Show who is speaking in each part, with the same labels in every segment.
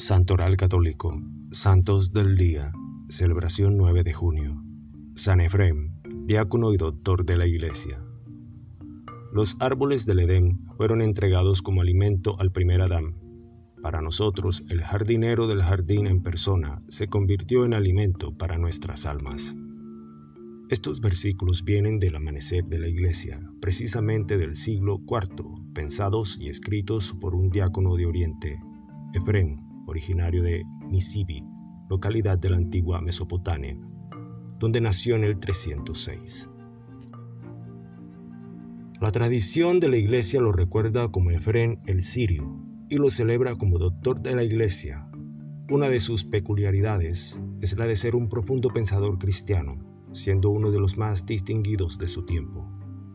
Speaker 1: Santoral Católico, Santos del Día, celebración 9 de junio. San Efrem, diácono y doctor de la Iglesia. Los árboles del Edén fueron entregados como alimento al primer Adán. Para nosotros, el jardinero del jardín en persona se convirtió en alimento para nuestras almas. Estos versículos vienen del amanecer de la Iglesia, precisamente del siglo IV, pensados y escritos por un diácono de Oriente, Efrem, originario de Nisibi, localidad de la antigua Mesopotamia, donde nació en el 306. La tradición de la iglesia lo recuerda como Efrén el Sirio y lo celebra como doctor de la iglesia. Una de sus peculiaridades es la de ser un profundo pensador cristiano, siendo uno de los más distinguidos de su tiempo,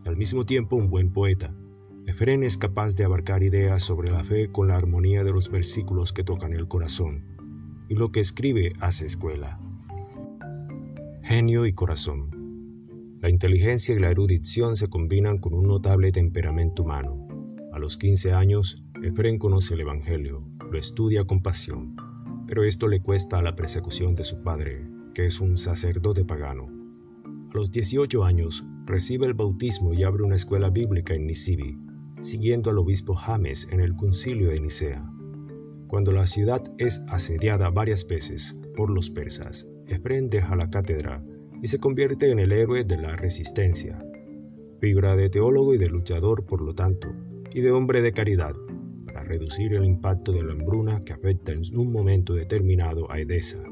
Speaker 1: y al mismo tiempo un buen poeta, Efren es capaz de abarcar ideas sobre la fe con la armonía de los versículos que tocan el corazón, y lo que escribe hace escuela. Genio y corazón. La inteligencia y la erudición se combinan con un notable temperamento humano. A los 15 años, Efren conoce el Evangelio, lo estudia con pasión, pero esto le cuesta la persecución de su padre, que es un sacerdote pagano. A los 18 años, recibe el bautismo y abre una escuela bíblica en Nisibi, siguiendo al obispo James en el concilio de Nicea. Cuando la ciudad es asediada varias veces por los persas, Efrén deja la cátedra y se convierte en el héroe de la resistencia. Fibra de teólogo y de luchador, por lo tanto, y de hombre de caridad, para reducir el impacto de la hambruna que afecta en un momento determinado a Edesa.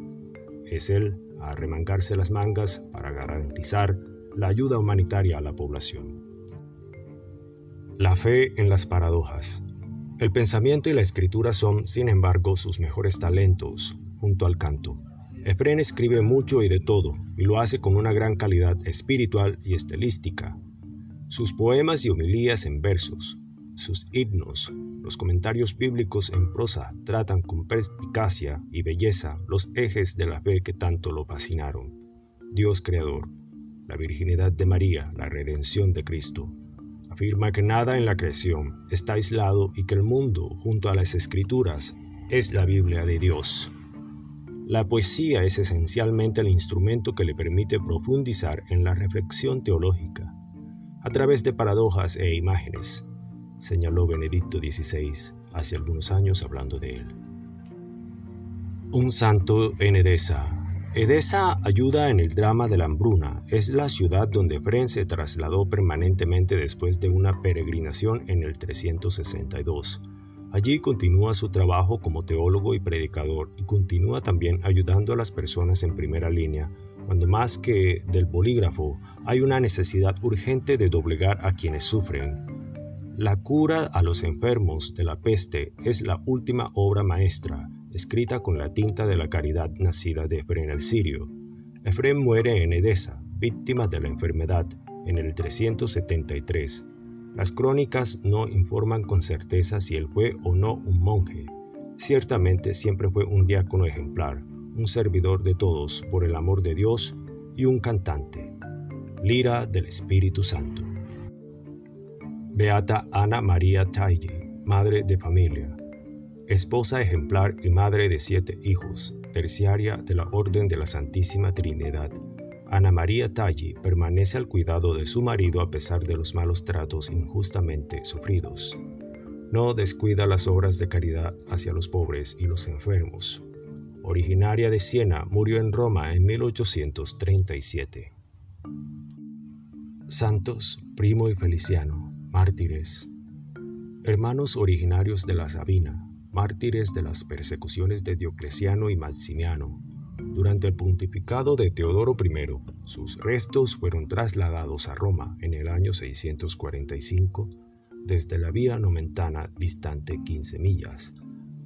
Speaker 1: Es él a arremangarse las mangas para garantizar la ayuda humanitaria a la población. La fe en las paradojas. El pensamiento y la escritura son, sin embargo, sus mejores talentos, junto al canto. Efren escribe mucho y de todo, y lo hace con una gran calidad espiritual y estilística. Sus poemas y homilías en versos, sus himnos, los comentarios bíblicos en prosa tratan con perspicacia y belleza los ejes de la fe que tanto lo fascinaron. Dios creador, la virginidad de María, la redención de Cristo, afirma que nada en la creación está aislado y que el mundo, junto a las escrituras, es la Biblia de Dios. La poesía es esencialmente el instrumento que le permite profundizar en la reflexión teológica, a través de paradojas e imágenes, señaló Benedicto XVI hace algunos años hablando de él. Un santo en Edesa, Edesa ayuda en el drama de la hambruna. Es la ciudad donde Fren se trasladó permanentemente después de una peregrinación en el 362. Allí continúa su trabajo como teólogo y predicador y continúa también ayudando a las personas en primera línea, cuando más que del bolígrafo hay una necesidad urgente de doblegar a quienes sufren. La cura a los enfermos de la peste es la última obra maestra escrita con la tinta de la caridad nacida de Efrén el Sirio. Efrén muere en Edesa, víctima de la enfermedad, en el 373. Las crónicas no informan con certeza si él fue o no un monje. Ciertamente siempre fue un diácono ejemplar, un servidor de todos por el amor de Dios y un cantante. Lira del Espíritu Santo. Beata Ana María Taigi, madre de familia, esposa ejemplar y madre de siete hijos, terciaria de la Orden de la Santísima Trinidad. Ana María Talli permanece al cuidado de su marido a pesar de los malos tratos injustamente sufridos. No descuida las obras de caridad hacia los pobres y los enfermos. Originaria de Siena, murió en Roma en 1837. Santos, Primo y Feliciano, mártires. Hermanos originarios de la Sabina, mártires de las persecuciones de Diocleciano y Maximiano. Durante el pontificado de Teodoro I, sus restos fueron trasladados a Roma en el año 645 desde la vía nomentana distante 15 millas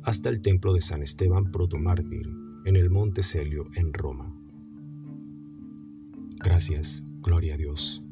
Speaker 1: hasta el templo de San Esteban protomártir en el Monte Celio en Roma. Gracias, gloria a Dios.